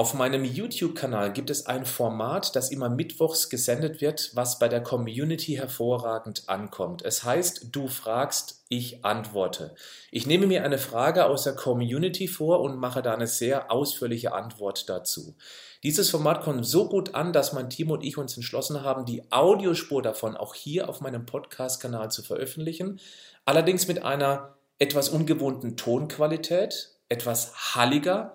Auf meinem YouTube-Kanal gibt es ein Format, das immer mittwochs gesendet wird, was bei der Community hervorragend ankommt. Es heißt, du fragst, ich antworte. Ich nehme mir eine Frage aus der Community vor und mache da eine sehr ausführliche Antwort dazu. Dieses Format kommt so gut an, dass mein Team und ich uns entschlossen haben, die Audiospur davon auch hier auf meinem Podcast-Kanal zu veröffentlichen. Allerdings mit einer etwas ungewohnten Tonqualität, etwas halliger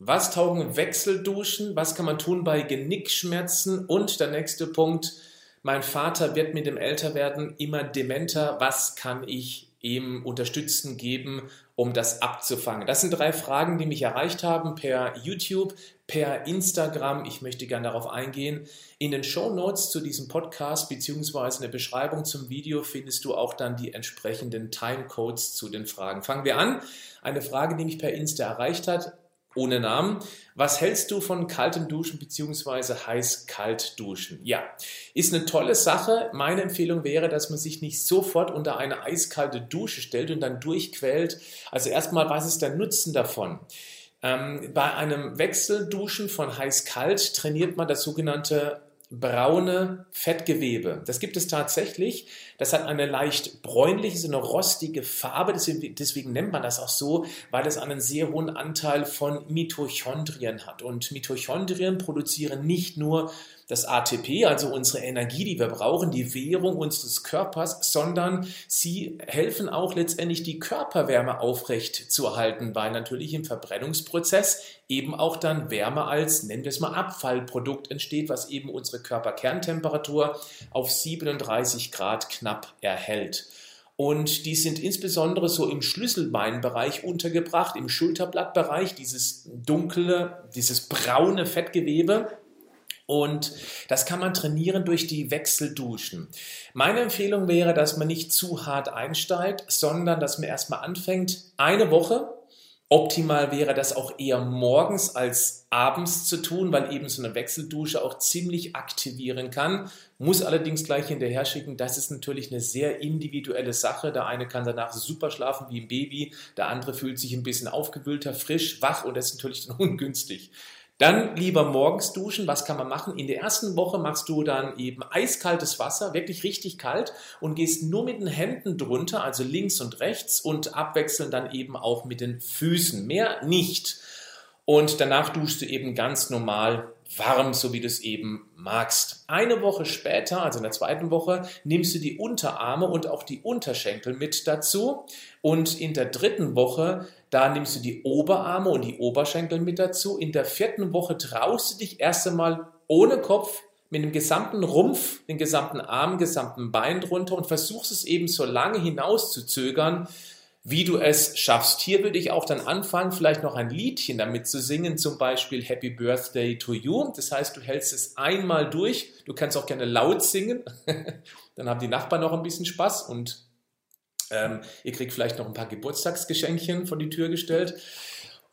Was taugen Wechselduschen? Was kann man tun bei Genickschmerzen? Und der nächste Punkt, mein Vater wird mit dem Älterwerden immer dementer. Was kann ich ihm unterstützen, geben, um das abzufangen? Das sind drei Fragen, die mich erreicht haben per YouTube, per Instagram. Ich möchte gerne darauf eingehen. In den Show Notes zu diesem Podcast beziehungsweise in der Beschreibung zum Video findest du auch dann die entsprechenden Timecodes zu den Fragen. Fangen wir an. Eine Frage, die mich per Insta erreicht hat ohne Namen. Was hältst du von kaltem Duschen bzw. heiß-kalt duschen? Ja, ist eine tolle Sache. Meine Empfehlung wäre, dass man sich nicht sofort unter eine eiskalte Dusche stellt und dann durchquält. Also erstmal, was ist der Nutzen davon? Ähm, bei einem Wechselduschen von heiß-kalt trainiert man das sogenannte braune Fettgewebe. Das gibt es tatsächlich. Das hat eine leicht bräunliche, so eine rostige Farbe. Deswegen, deswegen, nennt man das auch so, weil es einen sehr hohen Anteil von Mitochondrien hat. Und Mitochondrien produzieren nicht nur das ATP, also unsere Energie, die wir brauchen, die Währung unseres Körpers, sondern sie helfen auch letztendlich die Körperwärme aufrecht zu erhalten, weil natürlich im Verbrennungsprozess eben auch dann Wärme als, nennen wir es mal, Abfallprodukt entsteht, was eben unsere Körperkerntemperatur auf 37 Grad knapp erhält. Und die sind insbesondere so im Schlüsselbeinbereich untergebracht, im Schulterblattbereich, dieses dunkle, dieses braune Fettgewebe. Und das kann man trainieren durch die Wechselduschen. Meine Empfehlung wäre, dass man nicht zu hart einsteigt, sondern dass man erstmal anfängt, eine Woche. Optimal wäre das auch eher morgens als abends zu tun, weil eben so eine Wechseldusche auch ziemlich aktivieren kann. Muss allerdings gleich hinterher schicken, das ist natürlich eine sehr individuelle Sache. Der eine kann danach super schlafen wie ein Baby, der andere fühlt sich ein bisschen aufgewühlter, frisch, wach und das ist natürlich dann ungünstig. Dann lieber morgens duschen. Was kann man machen? In der ersten Woche machst du dann eben eiskaltes Wasser, wirklich richtig kalt und gehst nur mit den Händen drunter, also links und rechts und abwechselnd dann eben auch mit den Füßen. Mehr nicht. Und danach duschst du eben ganz normal warm, so wie du es eben magst. Eine Woche später, also in der zweiten Woche, nimmst du die Unterarme und auch die Unterschenkel mit dazu. Und in der dritten Woche, da nimmst du die Oberarme und die Oberschenkel mit dazu. In der vierten Woche traust du dich erst einmal ohne Kopf mit dem gesamten Rumpf, den gesamten Arm, gesamten Bein drunter und versuchst es eben so lange hinaus zu zögern, wie du es schaffst. Hier würde ich auch dann anfangen, vielleicht noch ein Liedchen damit zu singen, zum Beispiel Happy Birthday to You. Das heißt, du hältst es einmal durch. Du kannst auch gerne laut singen. dann haben die Nachbarn noch ein bisschen Spaß und ähm, ihr kriegt vielleicht noch ein paar Geburtstagsgeschenkchen vor die Tür gestellt.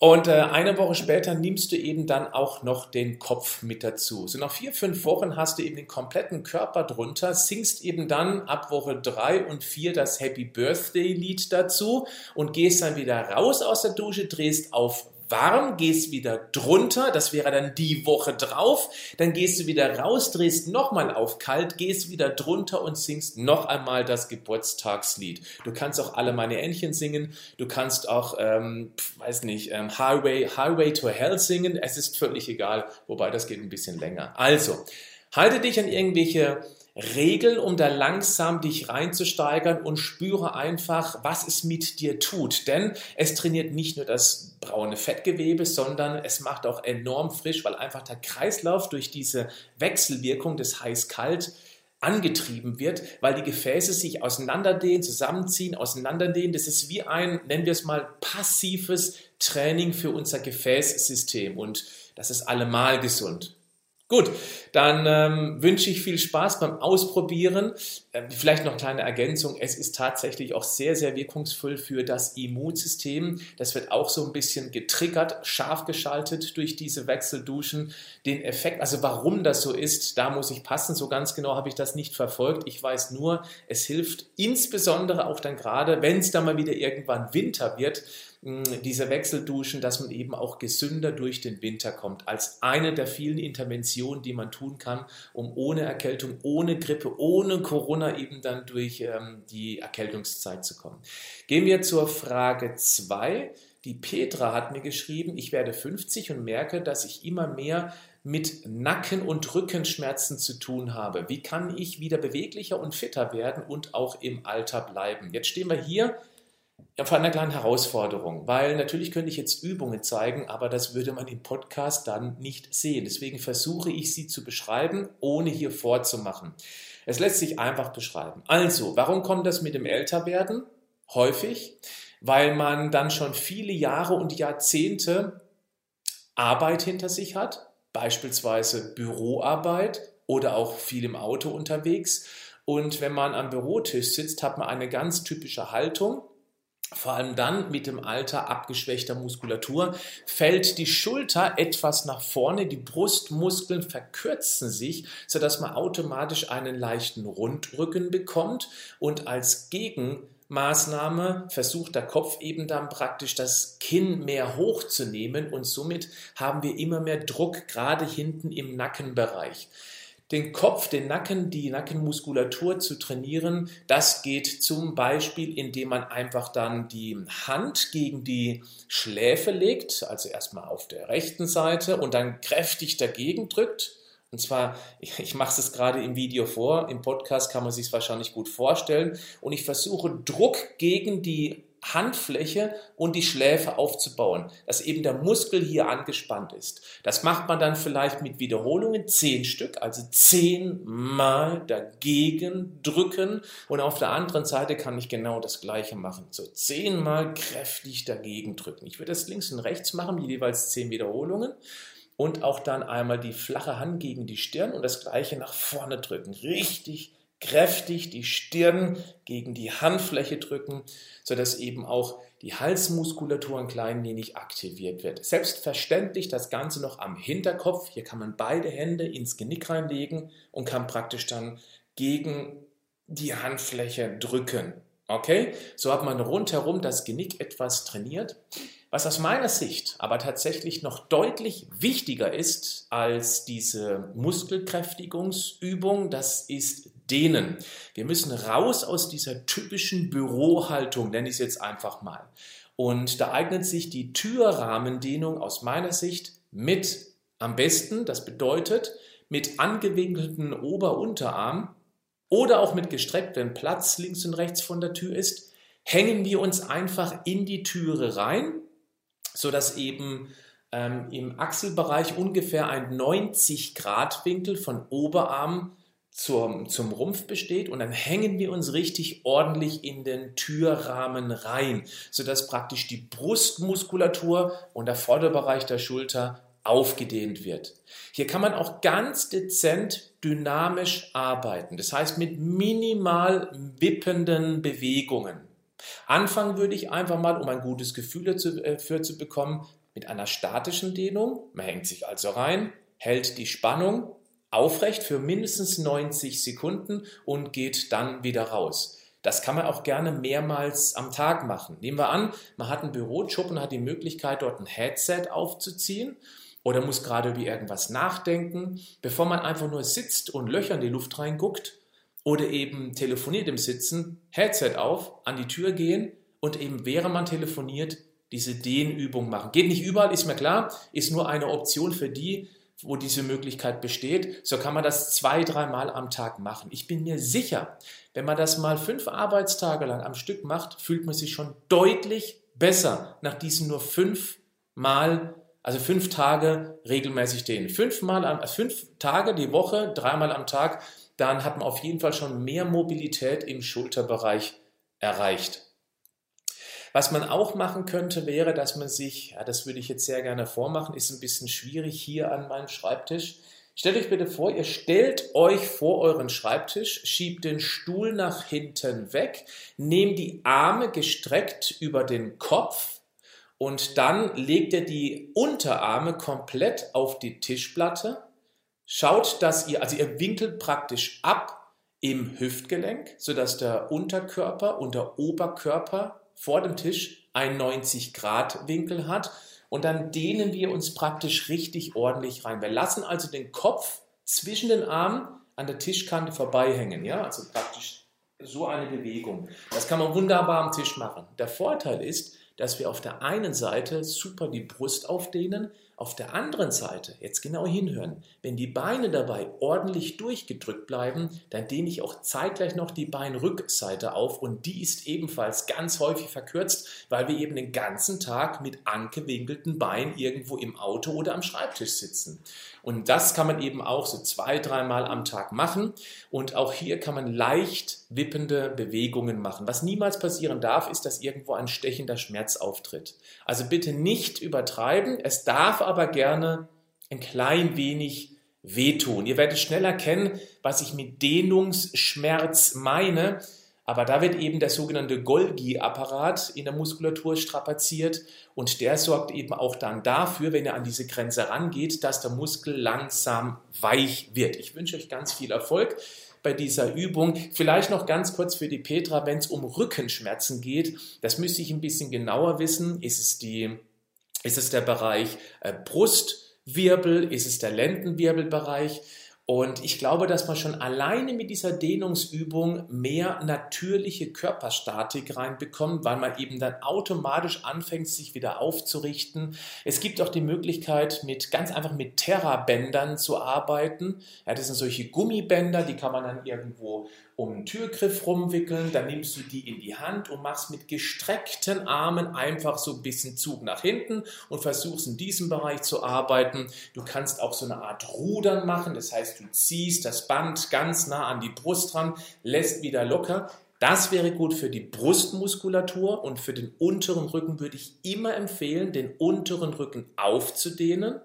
Und äh, eine Woche später nimmst du eben dann auch noch den Kopf mit dazu. So nach vier, fünf Wochen hast du eben den kompletten Körper drunter, singst eben dann ab Woche drei und vier das Happy Birthday Lied dazu und gehst dann wieder raus aus der Dusche, drehst auf warm, gehst wieder drunter, das wäre dann die Woche drauf, dann gehst du wieder raus, drehst nochmal auf kalt, gehst wieder drunter und singst noch einmal das Geburtstagslied. Du kannst auch alle meine Entchen singen, du kannst auch, ähm, weiß nicht, ähm, Highway, Highway to Hell singen, es ist völlig egal, wobei das geht ein bisschen länger. Also, halte dich an irgendwelche Regeln, um da langsam dich reinzusteigern und spüre einfach, was es mit dir tut. Denn es trainiert nicht nur das braune Fettgewebe, sondern es macht auch enorm frisch, weil einfach der Kreislauf durch diese Wechselwirkung des heiß-kalt angetrieben wird, weil die Gefäße sich auseinanderdehnen, zusammenziehen, auseinanderdehnen. Das ist wie ein, nennen wir es mal, passives Training für unser Gefäßsystem und das ist allemal gesund. Gut, dann ähm, wünsche ich viel Spaß beim Ausprobieren. Äh, vielleicht noch eine kleine Ergänzung. Es ist tatsächlich auch sehr, sehr wirkungsvoll für das Immunsystem. Das wird auch so ein bisschen getriggert, scharf geschaltet durch diese Wechselduschen. Den Effekt, also warum das so ist, da muss ich passen. So ganz genau habe ich das nicht verfolgt. Ich weiß nur, es hilft insbesondere auch dann gerade, wenn es dann mal wieder irgendwann Winter wird, diese Wechselduschen, dass man eben auch gesünder durch den Winter kommt, als eine der vielen Interventionen, die man tun kann, um ohne Erkältung, ohne Grippe, ohne Corona eben dann durch ähm, die Erkältungszeit zu kommen. Gehen wir zur Frage 2. Die Petra hat mir geschrieben, ich werde 50 und merke, dass ich immer mehr mit Nacken- und Rückenschmerzen zu tun habe. Wie kann ich wieder beweglicher und fitter werden und auch im Alter bleiben? Jetzt stehen wir hier vor einer kleinen Herausforderung, weil natürlich könnte ich jetzt Übungen zeigen, aber das würde man im Podcast dann nicht sehen. Deswegen versuche ich sie zu beschreiben, ohne hier vorzumachen. Es lässt sich einfach beschreiben. Also, warum kommt das mit dem Älterwerden? Häufig, weil man dann schon viele Jahre und Jahrzehnte Arbeit hinter sich hat, beispielsweise Büroarbeit oder auch viel im Auto unterwegs. Und wenn man am Bürotisch sitzt, hat man eine ganz typische Haltung vor allem dann mit dem Alter abgeschwächter Muskulatur, fällt die Schulter etwas nach vorne, die Brustmuskeln verkürzen sich, sodass man automatisch einen leichten Rundrücken bekommt und als Gegenmaßnahme versucht der Kopf eben dann praktisch das Kinn mehr hochzunehmen und somit haben wir immer mehr Druck gerade hinten im Nackenbereich den Kopf, den Nacken, die Nackenmuskulatur zu trainieren. Das geht zum Beispiel, indem man einfach dann die Hand gegen die Schläfe legt, also erstmal auf der rechten Seite und dann kräftig dagegen drückt. Und zwar, ich, mache es gerade im Video vor, im Podcast kann man sich es wahrscheinlich gut vorstellen. Und ich versuche Druck gegen die Handfläche und die Schläfe aufzubauen, dass eben der Muskel hier angespannt ist. Das macht man dann vielleicht mit Wiederholungen, zehn Stück, also zehnmal dagegen drücken und auf der anderen Seite kann ich genau das gleiche machen. So zehnmal kräftig dagegen drücken. Ich würde das links und rechts machen, jeweils zehn Wiederholungen und auch dann einmal die flache Hand gegen die Stirn und das gleiche nach vorne drücken. Richtig kräftig die Stirn gegen die Handfläche drücken, sodass eben auch die Halsmuskulatur ein klein wenig aktiviert wird. Selbstverständlich das Ganze noch am Hinterkopf. Hier kann man beide Hände ins Genick reinlegen und kann praktisch dann gegen die Handfläche drücken. Okay? So hat man rundherum das Genick etwas trainiert. Was aus meiner Sicht aber tatsächlich noch deutlich wichtiger ist als diese Muskelkräftigungsübung, das ist Dehnen. Wir müssen raus aus dieser typischen Bürohaltung, nenne ich es jetzt einfach mal. Und da eignet sich die Türrahmendehnung aus meiner Sicht mit am besten. Das bedeutet, mit angewinkelten Ober-Unterarm oder auch mit gestreckt, wenn Platz links und rechts von der Tür ist, hängen wir uns einfach in die Türe rein, sodass eben ähm, im Achselbereich ungefähr ein 90 Grad Winkel von Oberarm zum, zum Rumpf besteht und dann hängen wir uns richtig ordentlich in den Türrahmen rein, sodass praktisch die Brustmuskulatur und der Vorderbereich der Schulter aufgedehnt wird. Hier kann man auch ganz dezent dynamisch arbeiten, das heißt mit minimal wippenden Bewegungen. Anfangen würde ich einfach mal, um ein gutes Gefühl dafür äh, zu bekommen, mit einer statischen Dehnung. Man hängt sich also rein, hält die Spannung aufrecht für mindestens 90 Sekunden und geht dann wieder raus. Das kann man auch gerne mehrmals am Tag machen. Nehmen wir an, man hat einen Bürojob und hat die Möglichkeit, dort ein Headset aufzuziehen oder muss gerade über irgendwas nachdenken, bevor man einfach nur sitzt und Löcher in die Luft reinguckt oder eben telefoniert im Sitzen, Headset auf, an die Tür gehen und eben während man telefoniert diese Dehnübung machen. Geht nicht überall, ist mir klar, ist nur eine Option für die, wo diese Möglichkeit besteht, so kann man das zwei, dreimal am Tag machen. Ich bin mir sicher, wenn man das mal fünf Arbeitstage lang am Stück macht, fühlt man sich schon deutlich besser nach diesen nur fünf Mal, also fünf Tage regelmäßig dehnen. Fünfmal, also fünf Tage die Woche, dreimal am Tag dann hat man auf jeden Fall schon mehr Mobilität im Schulterbereich erreicht. Was man auch machen könnte, wäre, dass man sich, ja, das würde ich jetzt sehr gerne vormachen, ist ein bisschen schwierig hier an meinem Schreibtisch. Stellt euch bitte vor, ihr stellt euch vor euren Schreibtisch, schiebt den Stuhl nach hinten weg, nehmt die Arme gestreckt über den Kopf und dann legt ihr die Unterarme komplett auf die Tischplatte. Schaut, dass ihr, also ihr winkelt praktisch ab im Hüftgelenk, sodass der Unterkörper und der Oberkörper vor dem Tisch einen 90 Grad Winkel hat und dann dehnen wir uns praktisch richtig ordentlich rein. Wir lassen also den Kopf zwischen den Armen an der Tischkante vorbeihängen, ja, also praktisch so eine Bewegung. Das kann man wunderbar am Tisch machen. Der Vorteil ist, dass wir auf der einen Seite super die Brust aufdehnen, auf der anderen Seite, jetzt genau hinhören, wenn die Beine dabei ordentlich durchgedrückt bleiben, dann dehne ich auch zeitgleich noch die Beinrückseite auf und die ist ebenfalls ganz häufig verkürzt, weil wir eben den ganzen Tag mit angewinkelten Beinen irgendwo im Auto oder am Schreibtisch sitzen. Und das kann man eben auch so zwei, dreimal am Tag machen. Und auch hier kann man leicht wippende Bewegungen machen. Was niemals passieren darf, ist, dass irgendwo ein stechender Schmerz auftritt. Also bitte nicht übertreiben. Es darf aber gerne ein klein wenig wehtun. Ihr werdet schnell erkennen, was ich mit Dehnungsschmerz meine. Aber da wird eben der sogenannte Golgi-Apparat in der Muskulatur strapaziert und der sorgt eben auch dann dafür, wenn er an diese Grenze rangeht, dass der Muskel langsam weich wird. Ich wünsche euch ganz viel Erfolg bei dieser Übung. Vielleicht noch ganz kurz für die Petra, wenn es um Rückenschmerzen geht, das müsste ich ein bisschen genauer wissen. Ist es, die, ist es der Bereich äh, Brustwirbel? Ist es der Lendenwirbelbereich? Und ich glaube, dass man schon alleine mit dieser Dehnungsübung mehr natürliche Körperstatik reinbekommt, weil man eben dann automatisch anfängt, sich wieder aufzurichten. Es gibt auch die Möglichkeit, mit ganz einfach mit Terra-Bändern zu arbeiten. Ja, das sind solche Gummibänder, die kann man dann irgendwo um einen Türgriff rumwickeln, dann nimmst du die in die Hand und machst mit gestreckten Armen einfach so ein bisschen Zug nach hinten und versuchst in diesem Bereich zu arbeiten. Du kannst auch so eine Art Rudern machen, das heißt, du ziehst das Band ganz nah an die Brust ran, lässt wieder locker. Das wäre gut für die Brustmuskulatur und für den unteren Rücken würde ich immer empfehlen, den unteren Rücken aufzudehnen.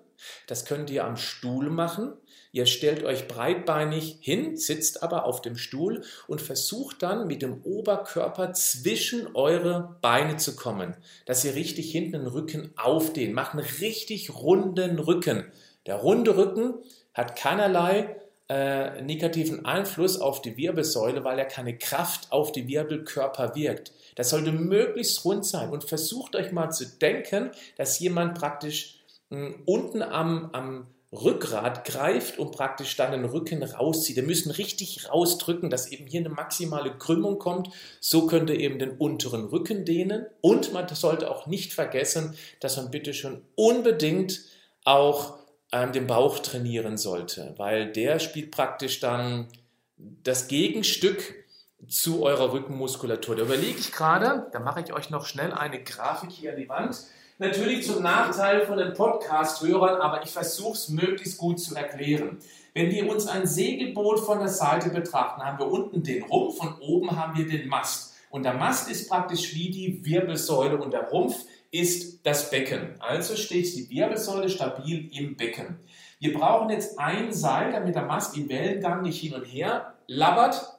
Das könnt ihr am Stuhl machen. Ihr stellt euch breitbeinig hin, sitzt aber auf dem Stuhl und versucht dann mit dem Oberkörper zwischen eure Beine zu kommen, dass ihr richtig hinten den Rücken aufdehnt. Macht einen richtig runden Rücken. Der runde Rücken hat keinerlei äh, negativen Einfluss auf die Wirbelsäule, weil er keine Kraft auf die Wirbelkörper wirkt. Das sollte möglichst rund sein und versucht euch mal zu denken, dass jemand praktisch unten am, am Rückgrat greift und praktisch dann den Rücken rauszieht. Wir müssen richtig rausdrücken, dass eben hier eine maximale Krümmung kommt. So könnt ihr eben den unteren Rücken dehnen. Und man sollte auch nicht vergessen, dass man bitte schon unbedingt auch ähm, den Bauch trainieren sollte, weil der spielt praktisch dann das Gegenstück zu eurer Rückenmuskulatur. Da überlege ich gerade, da mache ich euch noch schnell eine Grafik hier an die Wand Natürlich zum Nachteil von den Podcast-Hörern, aber ich versuche es möglichst gut zu erklären. Wenn wir uns ein Segelboot von der Seite betrachten, haben wir unten den Rumpf und oben haben wir den Mast. Und der Mast ist praktisch wie die Wirbelsäule und der Rumpf ist das Becken. Also steht die Wirbelsäule stabil im Becken. Wir brauchen jetzt ein Seil, damit der Mast im Wellengang nicht hin und her labbert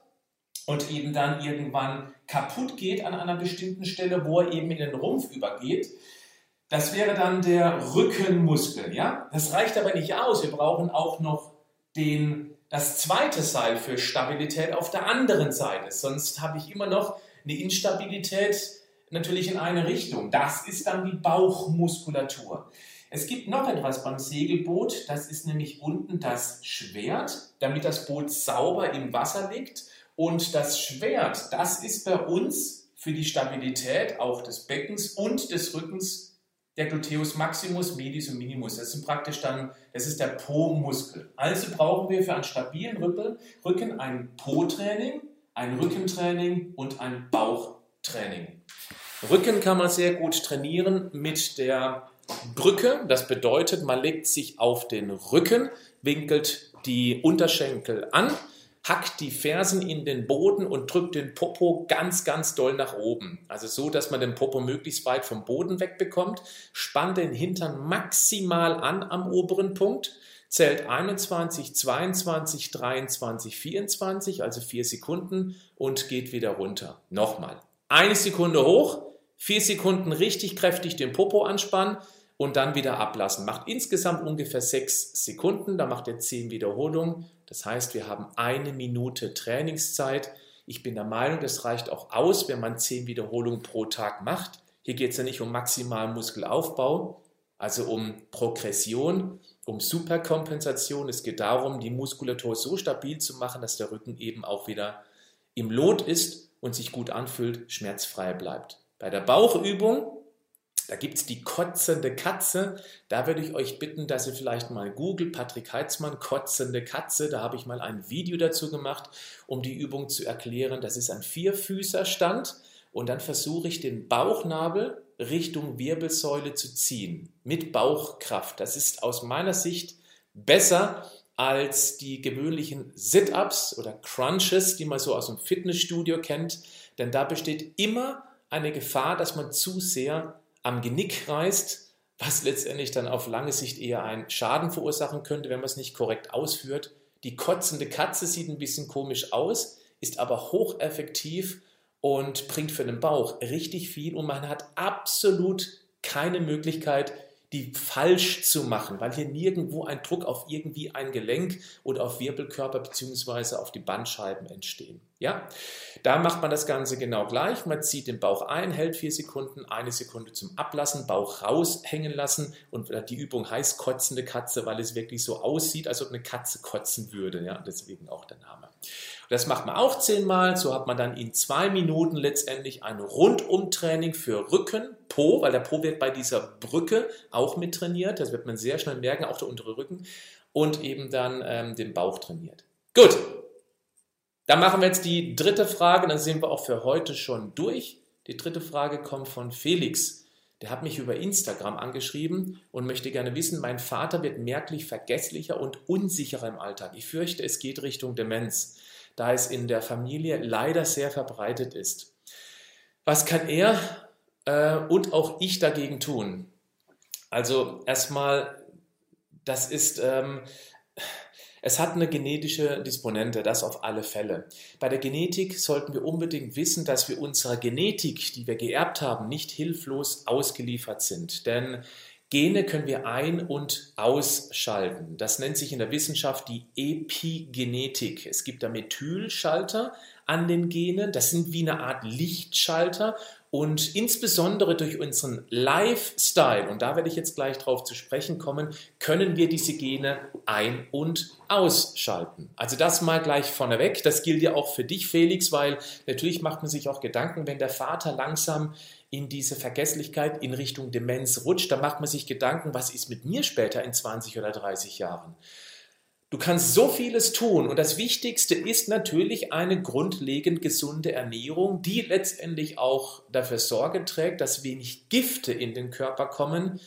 und eben dann irgendwann kaputt geht an einer bestimmten Stelle, wo er eben in den Rumpf übergeht. Das wäre dann der Rückenmuskel, ja? Das reicht aber nicht aus. Wir brauchen auch noch den, das zweite Seil für Stabilität auf der anderen Seite. Sonst habe ich immer noch eine Instabilität natürlich in eine Richtung. Das ist dann die Bauchmuskulatur. Es gibt noch etwas beim Segelboot, das ist nämlich unten das Schwert, damit das Boot sauber im Wasser liegt. Und das Schwert, das ist bei uns für die Stabilität auch des Beckens und des Rückens der Gluteus maximus, medius und minimus. Das sind praktisch dann, das ist der Po-Muskel. Also brauchen wir für einen stabilen Rücken ein Po-Training, ein Rückentraining und ein Bauchtraining. Rücken kann man sehr gut trainieren mit der Brücke. Das bedeutet, man legt sich auf den Rücken, winkelt die Unterschenkel an, hackt die Fersen in den Boden und drückt den Popo ganz, ganz doll nach oben. Also so, dass man den Popo möglichst weit vom Boden wegbekommt. Spannt den Hintern maximal an am oberen Punkt. Zählt 21, 22, 23, 24, also vier Sekunden und geht wieder runter. Nochmal. Eine Sekunde hoch, vier Sekunden richtig kräftig den Popo anspannen und dann wieder ablassen. Macht insgesamt ungefähr sechs Sekunden, da macht ihr zehn Wiederholungen. Das heißt, wir haben eine Minute Trainingszeit. Ich bin der Meinung, das reicht auch aus, wenn man zehn Wiederholungen pro Tag macht. Hier geht es ja nicht um maximalen Muskelaufbau, also um Progression, um Superkompensation. Es geht darum, die Muskulatur so stabil zu machen, dass der Rücken eben auch wieder im Lot ist und sich gut anfühlt, schmerzfrei bleibt. Bei der Bauchübung da gibt es die kotzende Katze. Da würde ich euch bitten, dass ihr vielleicht mal googelt, Patrick Heitzmann, kotzende Katze. Da habe ich mal ein Video dazu gemacht, um die Übung zu erklären. Das ist ein Vierfüßerstand und dann versuche ich den Bauchnabel Richtung Wirbelsäule zu ziehen mit Bauchkraft. Das ist aus meiner Sicht besser als die gewöhnlichen Sit-ups oder Crunches, die man so aus dem Fitnessstudio kennt, denn da besteht immer eine Gefahr, dass man zu sehr am Genick reißt, was letztendlich dann auf lange Sicht eher einen Schaden verursachen könnte, wenn man es nicht korrekt ausführt. Die kotzende Katze sieht ein bisschen komisch aus, ist aber hocheffektiv und bringt für den Bauch richtig viel und man hat absolut keine Möglichkeit, die falsch zu machen, weil hier nirgendwo ein Druck auf irgendwie ein Gelenk oder auf Wirbelkörper bzw. auf die Bandscheiben entstehen. Ja, da macht man das Ganze genau gleich. Man zieht den Bauch ein, hält vier Sekunden, eine Sekunde zum Ablassen, Bauch raushängen lassen und die Übung heißt kotzende Katze, weil es wirklich so aussieht, als ob eine Katze kotzen würde. Ja, deswegen auch der Name. Das macht man auch zehnmal. So hat man dann in zwei Minuten letztendlich ein Rundumtraining für Rücken, Po, weil der Po wird bei dieser Brücke auch mit trainiert. Das wird man sehr schnell merken, auch der untere Rücken. Und eben dann ähm, den Bauch trainiert. Gut. Dann machen wir jetzt die dritte Frage. Dann sind wir auch für heute schon durch. Die dritte Frage kommt von Felix. Der hat mich über Instagram angeschrieben und möchte gerne wissen, mein Vater wird merklich vergesslicher und unsicherer im Alltag. Ich fürchte, es geht Richtung Demenz da es in der Familie leider sehr verbreitet ist. Was kann er äh, und auch ich dagegen tun? Also erstmal, das ist, ähm, es hat eine genetische Disponente, das auf alle Fälle. Bei der Genetik sollten wir unbedingt wissen, dass wir unserer Genetik, die wir geerbt haben, nicht hilflos ausgeliefert sind. Denn Gene können wir ein- und ausschalten. Das nennt sich in der Wissenschaft die Epigenetik. Es gibt da Methylschalter an den Genen. Das sind wie eine Art Lichtschalter. Und insbesondere durch unseren Lifestyle, und da werde ich jetzt gleich drauf zu sprechen kommen, können wir diese Gene ein- und ausschalten. Also das mal gleich vorneweg. Das gilt ja auch für dich, Felix, weil natürlich macht man sich auch Gedanken, wenn der Vater langsam in diese Vergesslichkeit in Richtung Demenz rutscht, da macht man sich Gedanken, was ist mit mir später in 20 oder 30 Jahren? Du kannst so vieles tun und das Wichtigste ist natürlich eine grundlegend gesunde Ernährung, die letztendlich auch dafür Sorge trägt, dass wenig Gifte in den Körper kommen,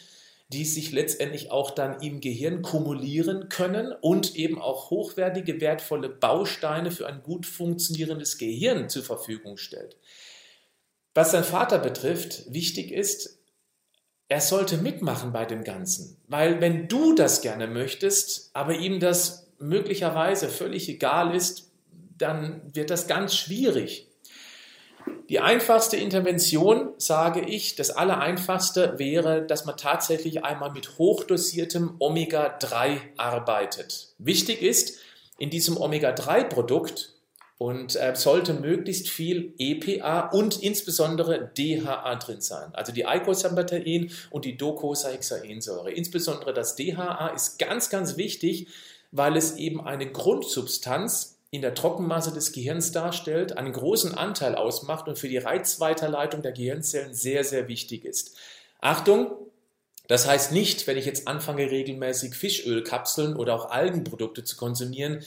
die sich letztendlich auch dann im Gehirn kumulieren können und eben auch hochwertige, wertvolle Bausteine für ein gut funktionierendes Gehirn zur Verfügung stellt. Was sein Vater betrifft, wichtig ist, er sollte mitmachen bei dem Ganzen. Weil wenn du das gerne möchtest, aber ihm das möglicherweise völlig egal ist, dann wird das ganz schwierig. Die einfachste Intervention, sage ich, das Allereinfachste wäre, dass man tatsächlich einmal mit hochdosiertem Omega-3 arbeitet. Wichtig ist, in diesem Omega-3-Produkt und äh, sollte möglichst viel EPA und insbesondere DHA drin sein. Also die Eicosapentaen und die Docosahexaensäure. Insbesondere das DHA ist ganz, ganz wichtig, weil es eben eine Grundsubstanz in der Trockenmasse des Gehirns darstellt, einen großen Anteil ausmacht und für die Reizweiterleitung der Gehirnzellen sehr, sehr wichtig ist. Achtung, das heißt nicht, wenn ich jetzt anfange, regelmäßig Fischölkapseln oder auch Algenprodukte zu konsumieren,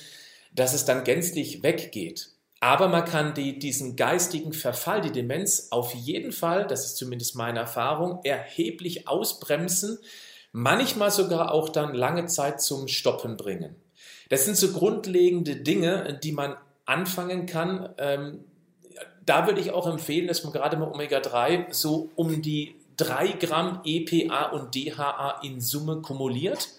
dass es dann gänzlich weggeht. Aber man kann die, diesen geistigen Verfall, die Demenz auf jeden Fall, das ist zumindest meine Erfahrung, erheblich ausbremsen, manchmal sogar auch dann lange Zeit zum Stoppen bringen. Das sind so grundlegende Dinge, die man anfangen kann. Ähm, da würde ich auch empfehlen, dass man gerade mit Omega-3 so um die 3 Gramm EPA und DHA in Summe kumuliert.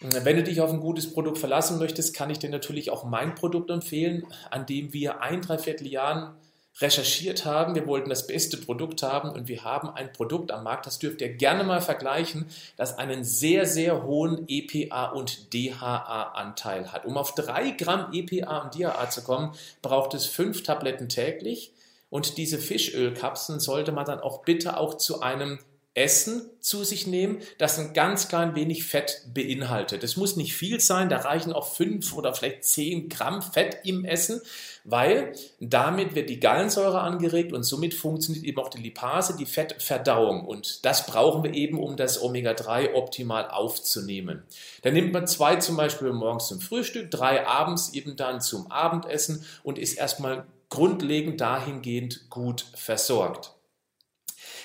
Wenn du dich auf ein gutes Produkt verlassen möchtest, kann ich dir natürlich auch mein Produkt empfehlen, an dem wir ein, dreiviertel Jahren recherchiert haben. Wir wollten das beste Produkt haben und wir haben ein Produkt am Markt, das dürft ihr gerne mal vergleichen, das einen sehr, sehr hohen EPA und DHA-Anteil hat. Um auf drei Gramm EPA und DHA zu kommen, braucht es fünf Tabletten täglich. Und diese Fischölkapseln sollte man dann auch bitte auch zu einem Essen zu sich nehmen, das ein ganz klein wenig Fett beinhaltet. Es muss nicht viel sein, da reichen auch fünf oder vielleicht zehn Gramm Fett im Essen, weil damit wird die Gallensäure angeregt und somit funktioniert eben auch die Lipase, die Fettverdauung. Und das brauchen wir eben, um das Omega-3 optimal aufzunehmen. Dann nimmt man zwei zum Beispiel morgens zum Frühstück, drei abends eben dann zum Abendessen und ist erstmal grundlegend dahingehend gut versorgt.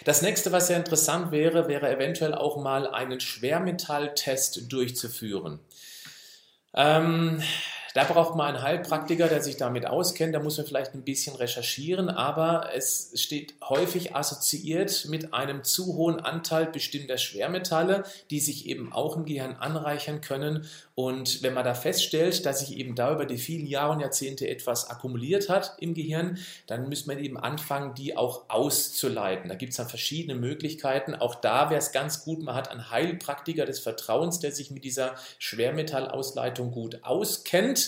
Das nächste, was sehr interessant wäre, wäre eventuell auch mal einen Schwermetalltest durchzuführen. Ähm, da braucht man einen Heilpraktiker, der sich damit auskennt. Da muss man vielleicht ein bisschen recherchieren, aber es steht häufig assoziiert mit einem zu hohen Anteil bestimmter Schwermetalle, die sich eben auch im Gehirn anreichern können. Und wenn man da feststellt, dass sich eben da über die vielen Jahre und Jahrzehnte etwas akkumuliert hat im Gehirn, dann müsste man eben anfangen, die auch auszuleiten. Da gibt es dann verschiedene Möglichkeiten. Auch da wäre es ganz gut, man hat einen Heilpraktiker des Vertrauens, der sich mit dieser Schwermetallausleitung gut auskennt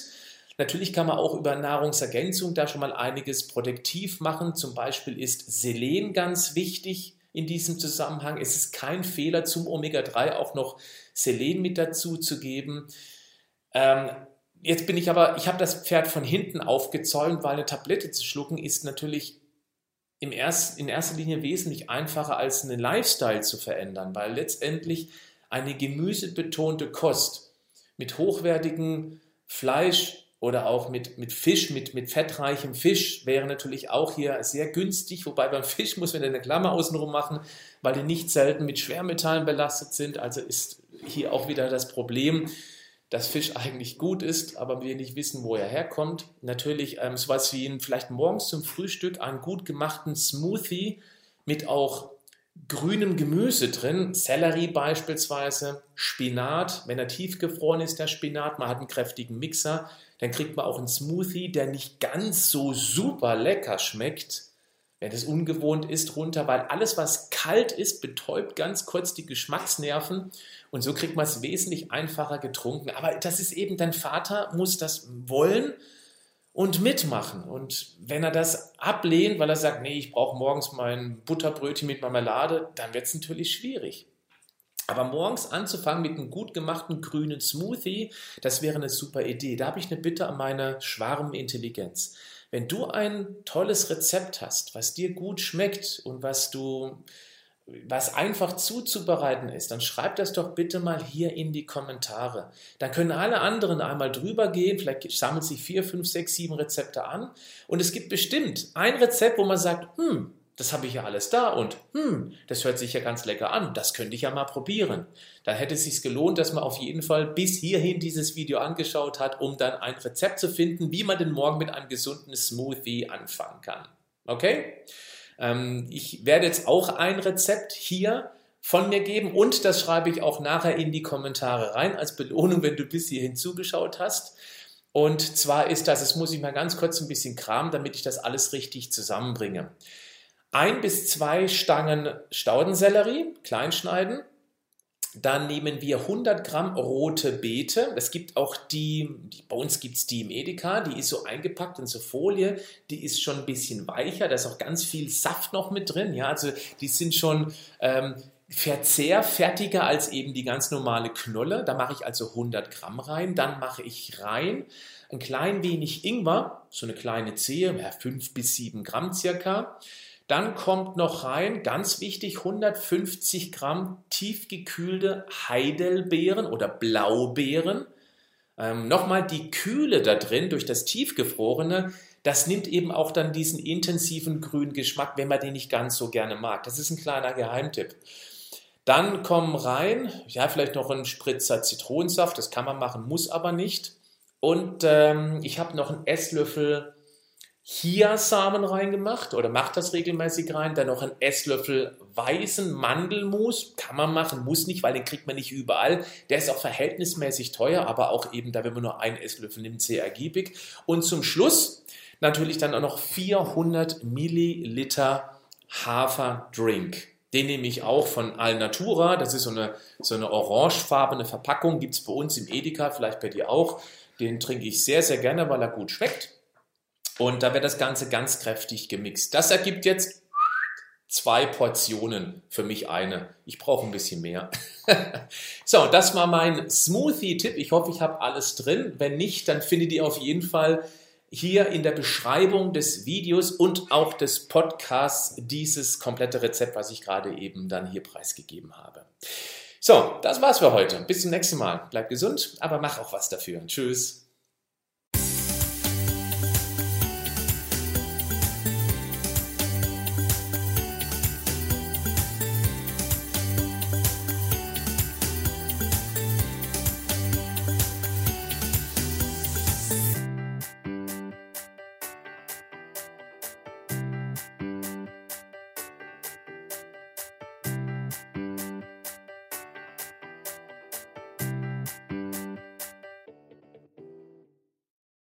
Natürlich kann man auch über Nahrungsergänzung da schon mal einiges protektiv machen. Zum Beispiel ist Selen ganz wichtig in diesem Zusammenhang. Es ist kein Fehler, zum Omega-3 auch noch Selen mit dazu zu geben. Ähm, jetzt bin ich aber, ich habe das Pferd von hinten aufgezäumt, weil eine Tablette zu schlucken ist natürlich im erst, in erster Linie wesentlich einfacher als einen Lifestyle zu verändern, weil letztendlich eine gemüsebetonte Kost mit hochwertigen Fleisch oder auch mit, mit Fisch, mit, mit fettreichem Fisch wäre natürlich auch hier sehr günstig, wobei beim Fisch muss man eine Klammer außenrum machen, weil die nicht selten mit Schwermetallen belastet sind. Also ist hier auch wieder das Problem, dass Fisch eigentlich gut ist, aber wir nicht wissen, wo er herkommt. Natürlich ähm, sowas wie vielleicht morgens zum Frühstück einen gut gemachten Smoothie mit auch grünem Gemüse drin, Sellerie beispielsweise, Spinat, wenn er tiefgefroren ist, der Spinat, man hat einen kräftigen Mixer, dann kriegt man auch einen Smoothie, der nicht ganz so super lecker schmeckt, wenn es ungewohnt ist, runter, weil alles, was kalt ist, betäubt ganz kurz die Geschmacksnerven und so kriegt man es wesentlich einfacher getrunken. Aber das ist eben, dein Vater muss das wollen und mitmachen. Und wenn er das ablehnt, weil er sagt, nee, ich brauche morgens mein Butterbrötchen mit Marmelade, dann wird es natürlich schwierig. Aber morgens anzufangen mit einem gut gemachten grünen Smoothie, das wäre eine super Idee. Da habe ich eine Bitte an meine Schwarmintelligenz. Wenn du ein tolles Rezept hast, was dir gut schmeckt und was du was einfach zuzubereiten ist, dann schreib das doch bitte mal hier in die Kommentare. Dann können alle anderen einmal drüber gehen, vielleicht sammelt sich vier, fünf, sechs, sieben Rezepte an und es gibt bestimmt ein Rezept, wo man sagt, hm, das habe ich ja alles da und hm, das hört sich ja ganz lecker an, das könnte ich ja mal probieren. Dann hätte es sich gelohnt, dass man auf jeden Fall bis hierhin dieses Video angeschaut hat, um dann ein Rezept zu finden, wie man den Morgen mit einem gesunden Smoothie anfangen kann. Okay? Ähm, ich werde jetzt auch ein Rezept hier von mir geben und das schreibe ich auch nachher in die Kommentare rein als Belohnung, wenn du bis hierhin zugeschaut hast. Und zwar ist das, es muss ich mal ganz kurz ein bisschen kramen, damit ich das alles richtig zusammenbringe. Ein bis zwei Stangen Staudensellerie, kleinschneiden, dann nehmen wir 100 Gramm rote Beete. Es gibt auch die, die bei uns gibt es die im Edeka, die ist so eingepackt in so Folie, die ist schon ein bisschen weicher, da ist auch ganz viel Saft noch mit drin. Ja, also die sind schon ähm, verzehrfertiger als eben die ganz normale Knolle. Da mache ich also 100 Gramm rein. Dann mache ich rein ein klein wenig Ingwer, so eine kleine Zehe, ja, 5 bis 7 Gramm circa. Dann kommt noch rein, ganz wichtig, 150 Gramm tiefgekühlte Heidelbeeren oder Blaubeeren. Ähm, Nochmal die Kühle da drin durch das Tiefgefrorene, das nimmt eben auch dann diesen intensiven grünen Geschmack, wenn man den nicht ganz so gerne mag. Das ist ein kleiner Geheimtipp. Dann kommen rein, ja, vielleicht noch ein Spritzer Zitronensaft, das kann man machen, muss aber nicht. Und ähm, ich habe noch einen Esslöffel Chiasamen reingemacht oder macht das regelmäßig rein. Dann noch einen Esslöffel weißen Mandelmus. Kann man machen, muss nicht, weil den kriegt man nicht überall. Der ist auch verhältnismäßig teuer, aber auch eben da, wenn man nur einen Esslöffel nimmt, sehr ergiebig. Und zum Schluss natürlich dann auch noch 400 Milliliter Haferdrink. Den nehme ich auch von Alnatura. Das ist so eine, so eine orangefarbene Verpackung. Gibt es bei uns im Edeka, vielleicht bei dir auch. Den trinke ich sehr, sehr gerne, weil er gut schmeckt. Und da wird das Ganze ganz kräftig gemixt. Das ergibt jetzt zwei Portionen, für mich eine. Ich brauche ein bisschen mehr. so, das war mein Smoothie-Tipp. Ich hoffe, ich habe alles drin. Wenn nicht, dann findet ihr auf jeden Fall hier in der Beschreibung des Videos und auch des Podcasts dieses komplette Rezept, was ich gerade eben dann hier preisgegeben habe. So, das war's für heute. Bis zum nächsten Mal. Bleib gesund, aber mach auch was dafür. Tschüss.